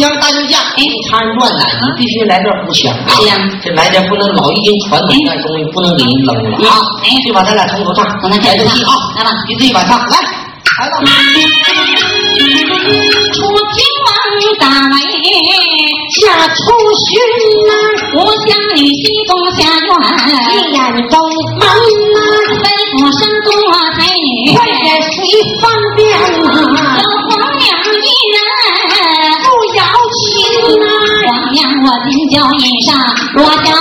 唱。故乡大救驾，哎，插人转来，你必须来点故乡啊！是呀这来点不能老一斤传统的东西，不能给人扔了啊！哎这把咱俩从头唱，从那开始唱来个戏啊！来吧一字一把唱，来，来吧！出京往大围，下出巡呐，我乡里西东下院，一眼东门呐，吩咐声多才女，快点随方便呐我今就衣裳落下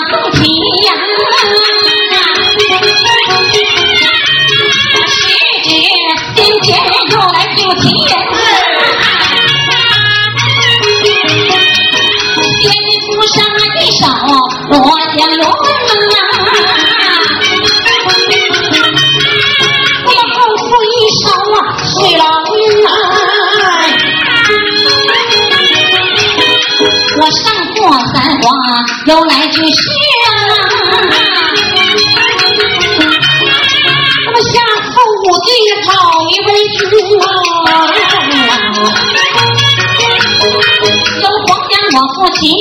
娘我父亲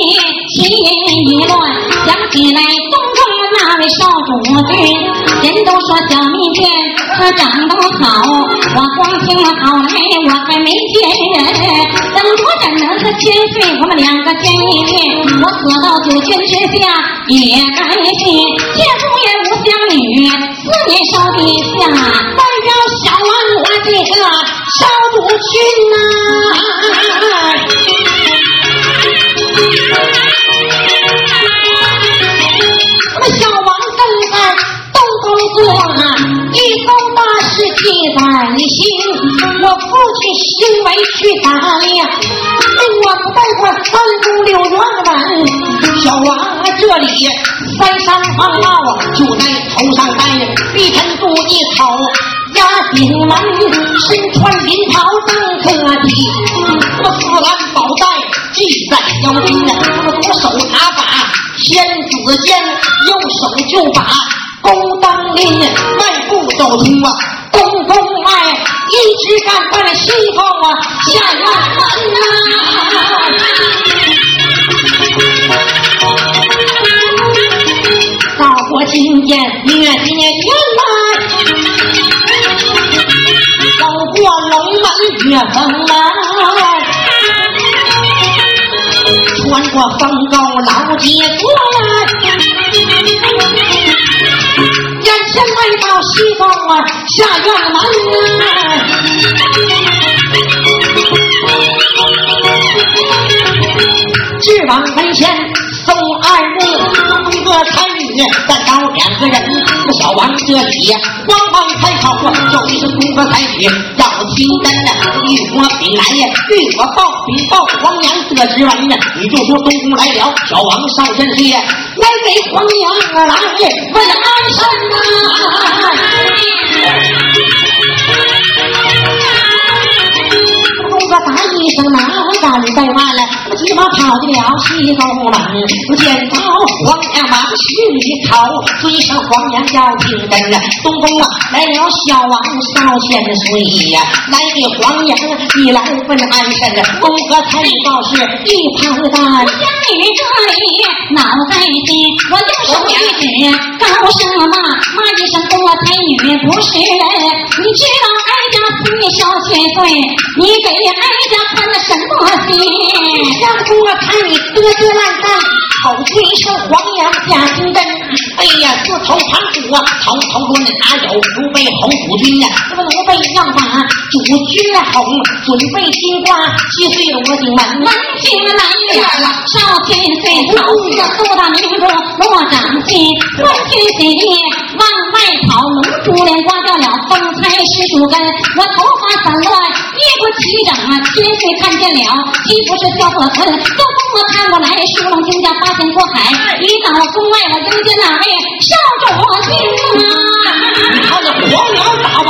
心一乱，想起来东宫那位少主君，人都说小蜜饯他长得好，我光听了好来我还没见人，等我怎能是千岁我们两个见一面，我死到九泉之下也甘心，妾夫也无相女，思念少陛下。代表小王我这个少主君呐、大事记在心。我父亲行为去打量，我带过三宫六院门。小王这里三山方帽啊，就在头上戴，一尘镀一头。压顶门，身穿银袍登客体，我四蓝宝带系在腰间，我左手拿把仙子剑，右手就把弓当拎，迈步走出啊东宫外，一直干到了西宫啊下院门呐、到过今天月节年来，走过龙门月峰门，穿过风沟老街过到西方啊下院门至王门前送二人，东个才女再找两个人。这小王这里慌忙开口，叫一声东个才女要金丹呐玉我比来呀玉我报比报黄娘得十文呀你就说东宫来了小王上阵去呀来给黄娘啊来问安身呐东哥把衣裳拿家里带换了急忙跑进了西宫门，见到皇娘忙去里头，尊上皇娘要听真了，东宫啊来了小王少千岁呀，来给皇娘你来问安身，东哥才告是一旁单。乡女这里恼在心，我用手一指，高声骂骂一声多才女不是人。你知道哀家思念小千岁，你给哀家看了什么心？让多看你得罪烂蛋，口吹声黄羊假清真。哎呀，四头盘虎啊，头头说那哪有奴婢哄主君呀？那么奴婢要把主君哄，准备金瓜击碎了我的门门前来了，少天岁草字杜大明中落掌心，欢天喜地往外跑，龙珠连刮掉了风采十数根，我头发散乱，衣不齐整啊，千岁看见了，既不是笑破村？都公我看过来，书龙君家八仙过海，一到宫外我迎接哪位少主君啊？你看这黄羊打扮，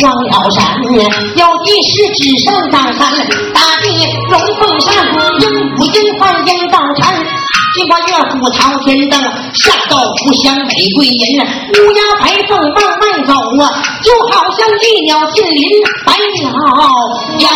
黄腰山，有的是只剩张三，大地龙凤山，迎不迎还迎早产。金花月虎朝天灯，下到湖湘美桂林，乌鸦白凤慢慢走啊，就好像一鸟进林，百鸟呀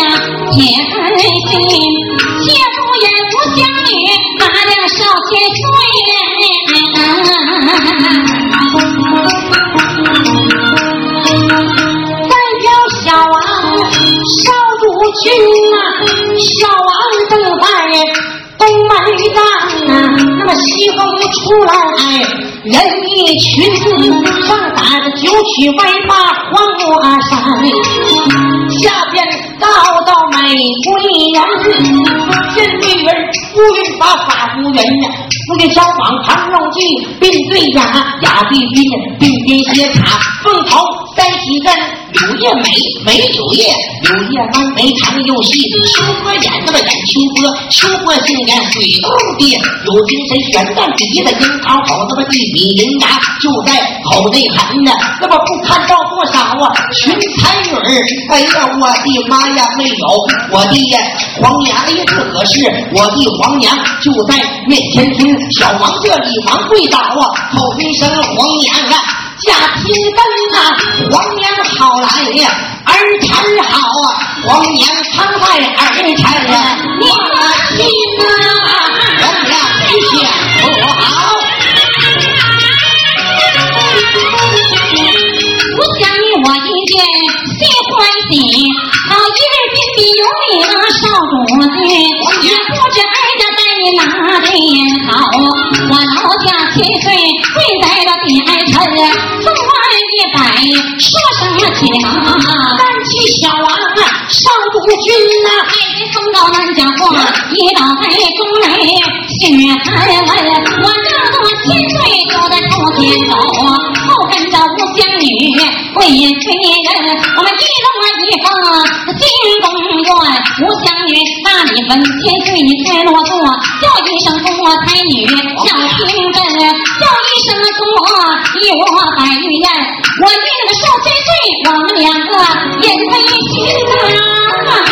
泉之下，铁汉心，谢夫人不相女，马两少千岁。代表小王少主君呐，小王正在。东门上啊，那么西风出来，人一群，上打着九曲歪八黄花山，下边道道玫瑰人，见女儿乌云发发无人呀，夫人小往唐龙记，并对雅雅对宾，并肩斜插凤头三喜人。柳叶美，美柳叶，柳叶弯，眉长又细。秋波眼，那么眼秋波，秋波竟然水中的有精神，悬在鼻子樱桃口，那么一米零牙就在口内含呢。那么不看到多少啊？群才女儿，哎呀，我的妈呀，没有我的皇娘一次可是我的皇娘就在面前听，小王这里忙跪倒啊，口一声皇娘啊。驾天灯啊，皇娘好来呀，儿臣好啊，皇娘疼爱儿臣呀，我心啊，皇娘一下不好。我想你我一见心欢喜，好一日金币有你那少主君，也不知哀家你哪点好我老家七岁跪在了地挨头送完一百说什么情啊三气小娃啊上不君啊爱妃宋高南家话一到白宫门雪开门我这个千岁就在头前走女跪催人，我们一路一封进宫院，吴湘女大礼分千岁你才落座，叫一声多才女叫听真，叫一声多一我百玉宴，我定个寿千岁，我们两个引为亲啊。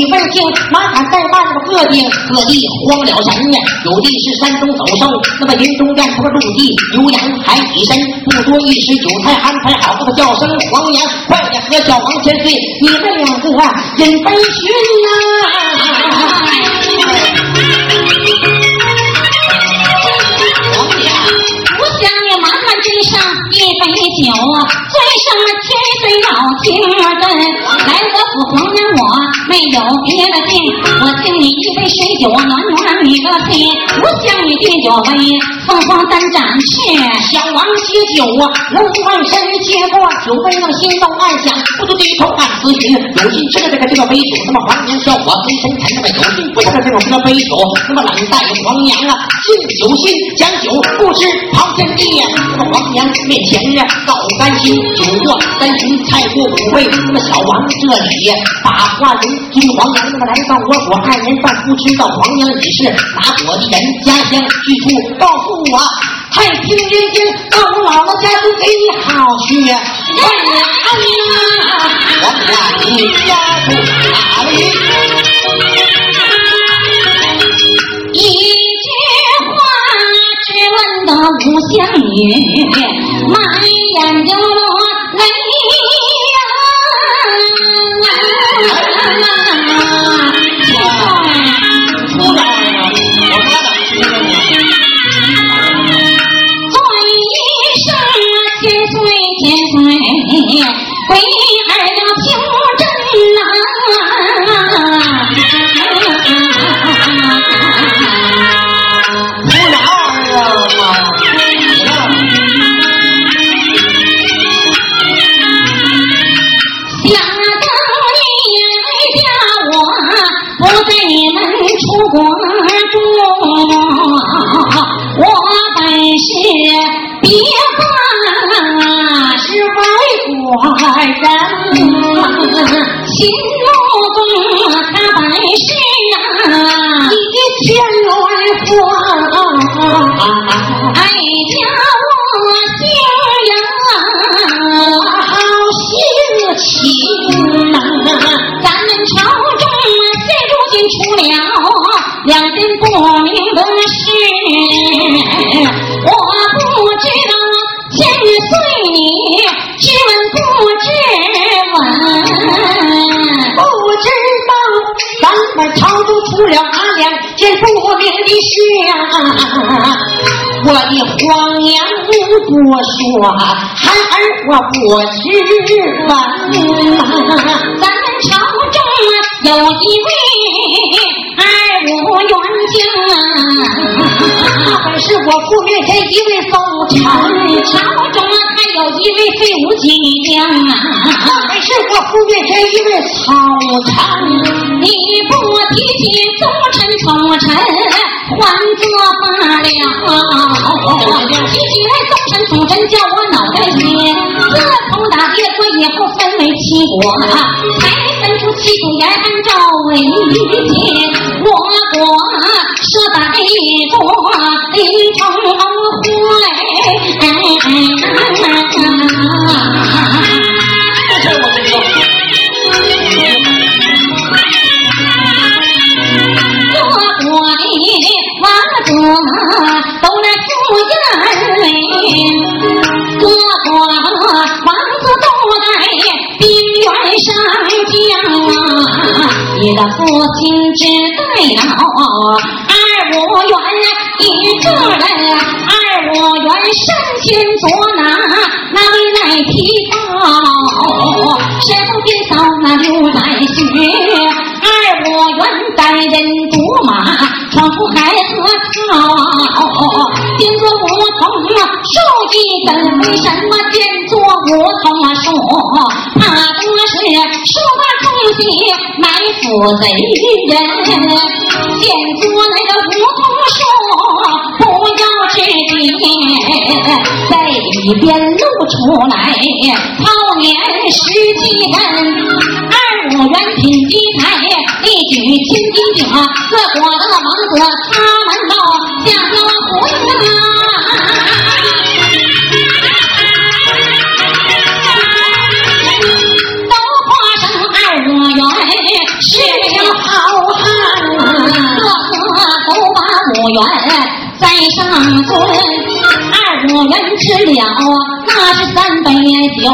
你问境，马杆带把那么各地各地荒了神呀，有的是山中走兽，那么林中院什么陆地牛羊海底参，不多一时酒菜安排好，那么叫声黄娘，快点和小王千岁，你们两个啊饮杯寻呐。酒，醉上了千岁老情人。来得府皇娘，我没有别的敬，我敬你一杯水酒，暖暖你的心。我向你敬酒杯，凤凰三展翅，小王接酒啊，龙王身接过酒杯，那么心动暗想，不住低头暗思寻。有心吃了这个这个杯酒，那么皇娘笑我黑沉沉，那么有心不这种这个杯酒，那么冷待皇娘啊，敬酒心讲酒，不知旁天地呀，那么皇娘面前。呢，倒三心，酒过三巡，菜过五味。那么小王这里把话人君皇娘，那么来到我国二年半，不知道皇娘你是哪国的人，家乡居处告诉我。太平年间到我姥姥家就给你好去问安。皇娘你家住哪里？五香女。满眼就落泪呀！我的黄娘不说，孩儿我不知啊。咱们朝中有一位二五元将啊，本是我父面前一位封臣，朝中还有一位废武军将啊，我父面前一位草臣，你不提起宗臣宠臣，还则罢了。提起来宗臣宠臣，叫我脑袋晕。自从打跌国以后，分为七国，才分出七主言，按照为界。我国设在着李成会。你的父亲只在老二五元一个人，二五元身前捉拿那位来提报，身后边扫那刘在学。二我元带人独马闯出海河套，见作梧桐树一根，为什么见作梧桐树？埋伏贼人，见过那个梧桐树，不要吃惊，在里边露出来操年十几人。二五元品机台，一举千斤顶，各国的王子他五元在上尊。二五元吃了那是三杯酒，他酒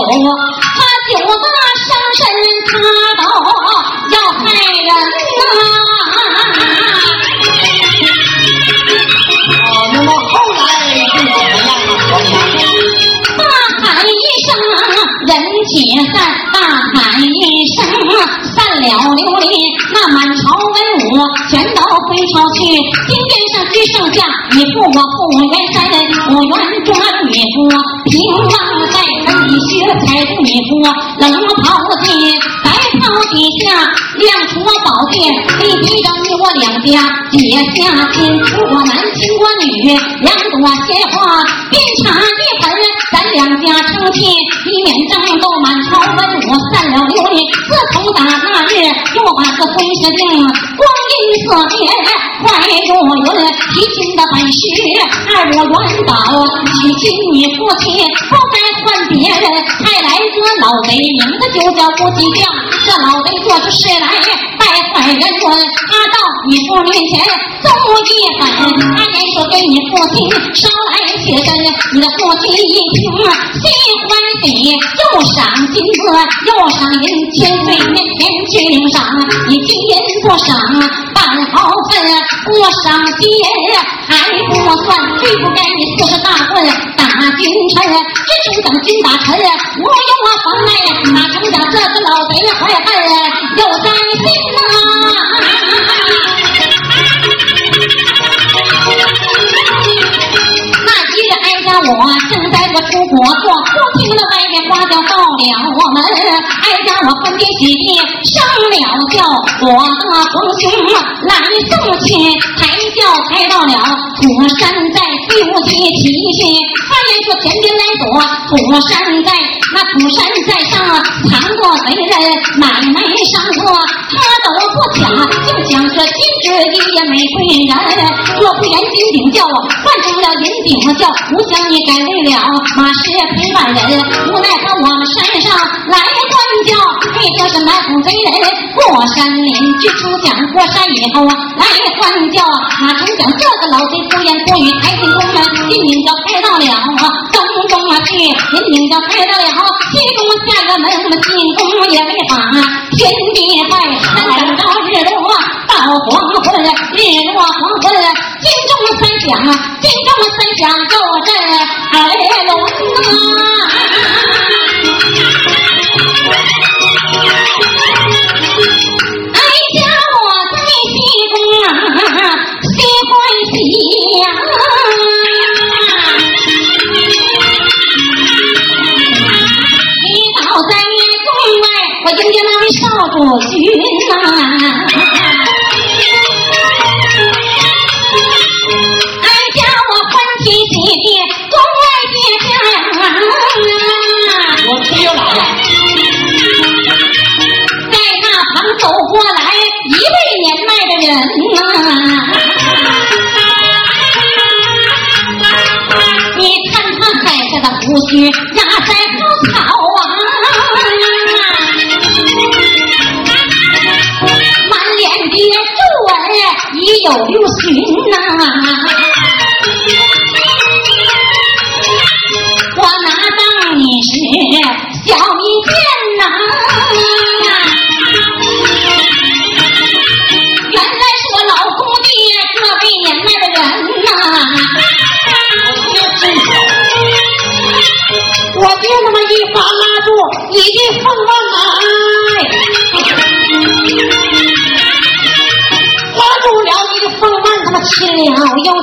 下你父我父元山人，我元中你父平望在粉底靴，踩住你父冷袍子，白袍底下亮出我宝剑，立地让你我两家结下亲，我男亲我女，两朵鲜花并插一盆，咱两家成亲，一面争斗满朝文武散了流离。自从打那日，又把个婚事定，光阴似箭，快如云。提亲的本事，二我元宝，娶亲你父亲，不该换别人，还来个老贼，名字就叫胡金将。这老贼做出事来，败坏人伦。他到你父面前奏一本，他言说给你父亲捎来贴身，你的父亲一听喜欢喜，又赏金子，又赏银，千岁面前去领赏，你金银不赏半毫分，不赏金还不算，最不该你四十大棍打君臣，只成等君打臣，我有我妨碍，哪成想这个老贼怀恨又在心呐、我正在这出国做，忽听了外面花轿到了我们，哀家我欢天喜地上了轿，我的皇兄来送亲，抬轿抬到了土山寨，飞无极提亲，他言说前边来躲土山寨，那土山寨上藏过贼人，买卖上过他都不假，就讲这金枝一叶玫瑰人，若不言金顶轿换成了银顶轿，不想你改为了马氏陪伴人，无奈他我们山上来换轿，配得是满虎贼人过山林，去出讲过山以后啊来换轿，哪成想这个老贼不言不语，抬进宫门，金顶轿开到了啊东宫啊去，银顶轿开到了西宫下个门，我们进宫也没法，天地拜，黄昏，日落黄昏，京了三响，京了三响叫朕耳聋啊！哀家我在西宫啊，心欢喜呀！迎接那位少主君呐。在那旁走过来一位年迈的人呐，你看他海下的胡须压在好草啊。已有六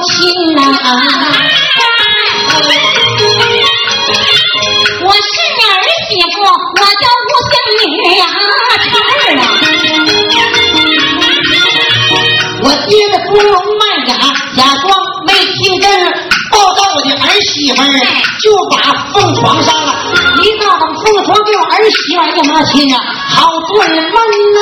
亲呐！我是你儿媳妇，我叫吴香女呀，儿啊！我爹的尊容曼雅，假装没听真，抱到我的儿媳妇儿，就把凤床上了。一到了凤床，给我儿媳妇儿呀妈亲呀，好做人闷呐！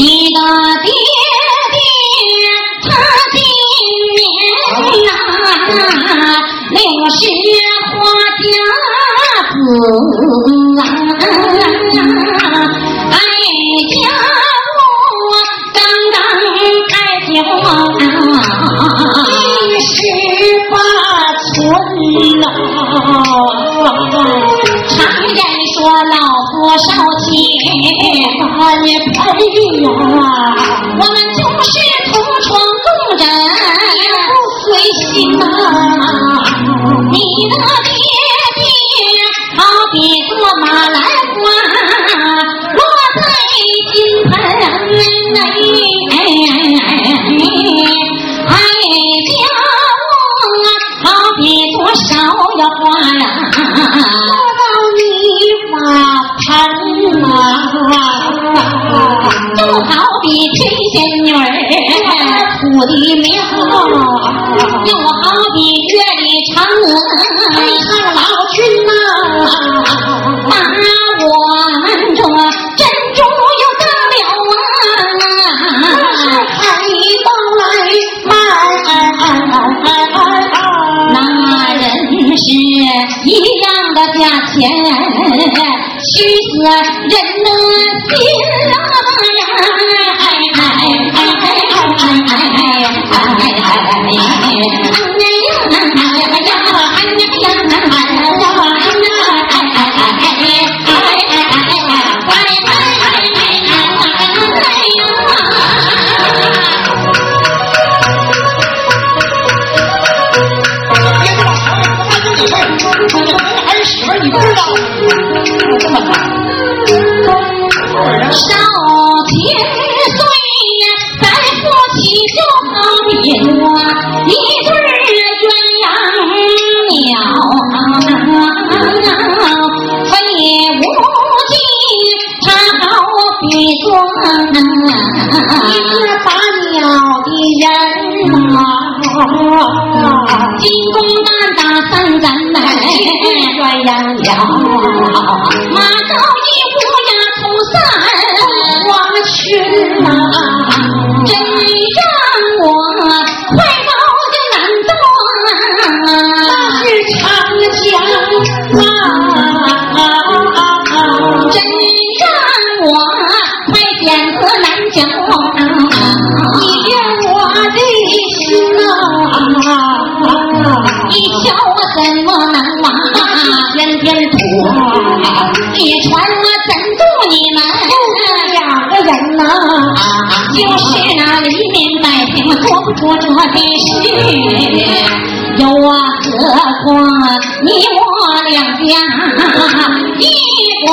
你的里嫦娥配上老君呐，把我这珍珠又得了啊！是海到来卖，那人是一样的价钱。虚死人啊面百姓做不出这的事，又何况你我两家一国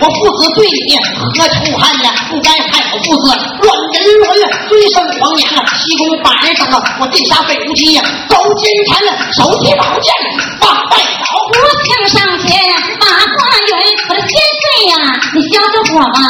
我父子对你何仇恨呀？不该害我父子乱人伦了，尊生皇娘啊！西宫摆上了，我殿下废夫妻呀，走奸臣了！手提宝剑往外走，我枪上前把话圆，我的千岁呀，你消消火吧，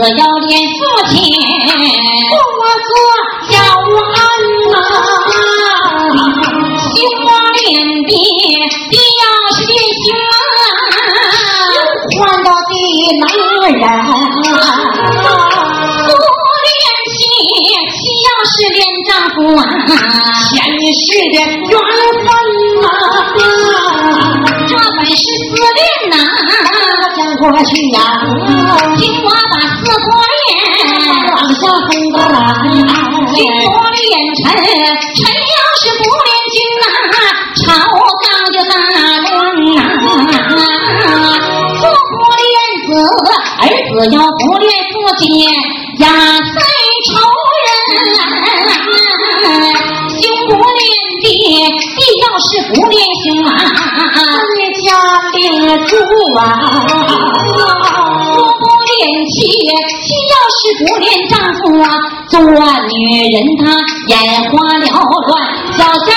儿子要连父亲，我做小安呐，兄我连爹，爹要是连兄啊，换到的男人，我连妻，妻要是连丈夫啊，前世的缘分呐。这本是思恋呐，讲过去呀，我要不恋父亲，压在仇人。兄不恋爹，爹要是不恋兄啊。家里住啊，夫不恋妻，妻要是不恋丈夫啊，做女人她眼花缭乱，脚下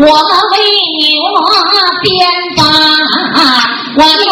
我为牛我鞭打我的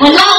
我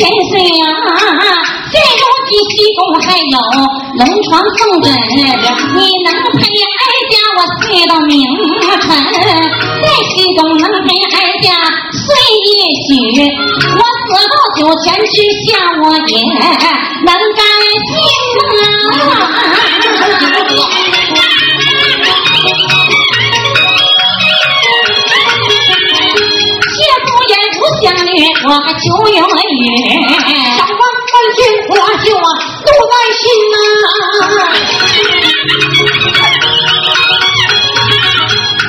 我的千岁呀！现如今西宫还有龙床凤枕，你能陪哀家我睡到明晨？在西宫能陪哀家睡一宿，我死到九泉之下我也能相遇，我还求永远。上官凡君，我就啊不在心呐。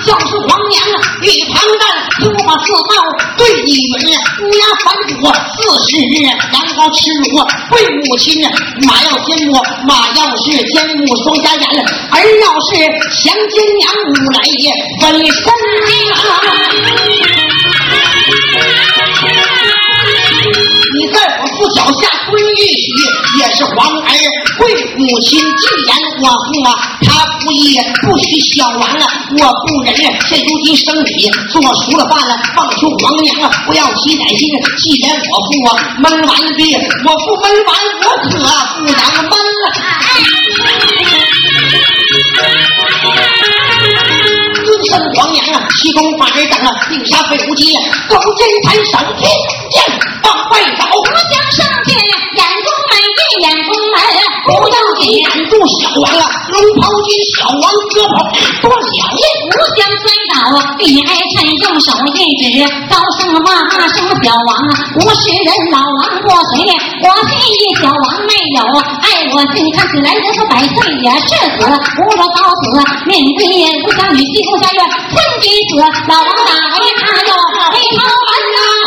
就是皇娘玉堂丹，听我四道对你允。乌鸦反哺四十日，羊羔吃乳跪母亲。马要奸母，马要是奸母双瞎眼，儿要是降奸娘母来也分身啊。父脚下蹲一许，也是皇儿跪母亲进言。我父啊，他不义不许小王啊，我不忍。现如今生米做熟了饭了，放求皇娘啊，不要起歹心。既然我父啊闷完的，我父闷完，我可不能闷了。尊称皇娘啊，西宫八人等啊，定杀飞无忌，勾肩盘上天剑往外找。我将上天，眼中美艳，眼中门，不要紧，拦住小王啊，龙袍军，小王胳膊多小印。不想摔倒，李爱臣用手一指，高声骂声小王啊，不是人，老王过随，我心意小王没有爱我心，看起来人和百岁也是死，无论高死。面对不相与西宫下院，孙君死，老王打为他哟，回头门呐。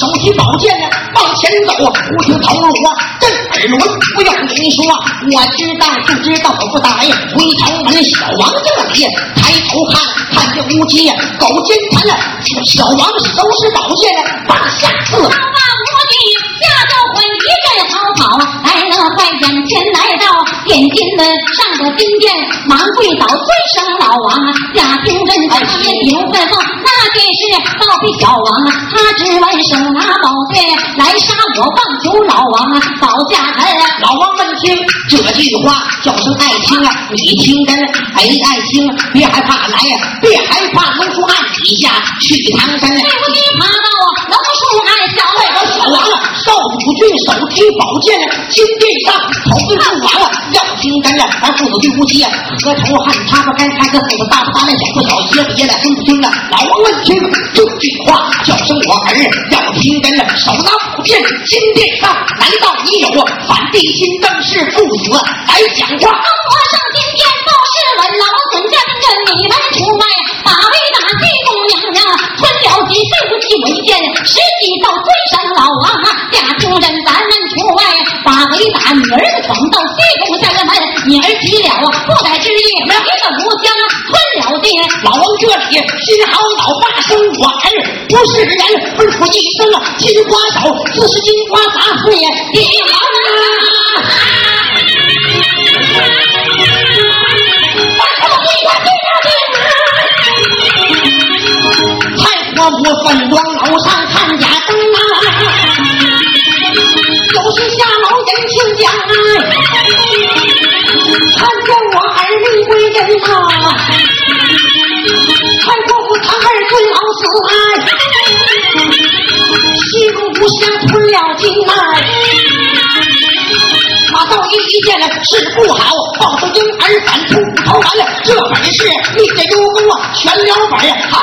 手提宝剑呢，往前走，忽听头路啊，震耳聋。不要你说，我知道就知道，我不答应。回头门，小王这里抬头看，看见乌鸡狗奸残了。小王收拾宝剑呢，把下刺。快眼前来到点金门上的金殿，忙跪倒尊声老王啊，贾平真在上面顶快放，那件事告别小王啊。他只问手拿宝剑来杀我，棒求老王啊保驾臣。老王问听这句话，叫声爱卿啊，你听真，哎，爱卿别害怕，来呀，别害怕，龙树案底下去唐山。对不起，爬到龙树案小代表小王啊，少主君手提宝剑金殿上口对父王啊，要听真了，咱父子对不起啊，额头汗擦不干，开个斧子大不大那小不小，爷不爷的听不听啊？老王问听这句话，叫声。我儿要听真了，手拿宝剑，金殿上难道你有反帝心正是父子来讲话？不改之意，别的无将吞了爹。老王这里心好恼，大声我儿。不是人，吩咐一声啊，金花手，四十金花砸碎地门啊！把这地瓜地瓜太婆婆分庄见了事不好，抱着婴儿反出头来了。这本是立的幽宫啊，全了本好。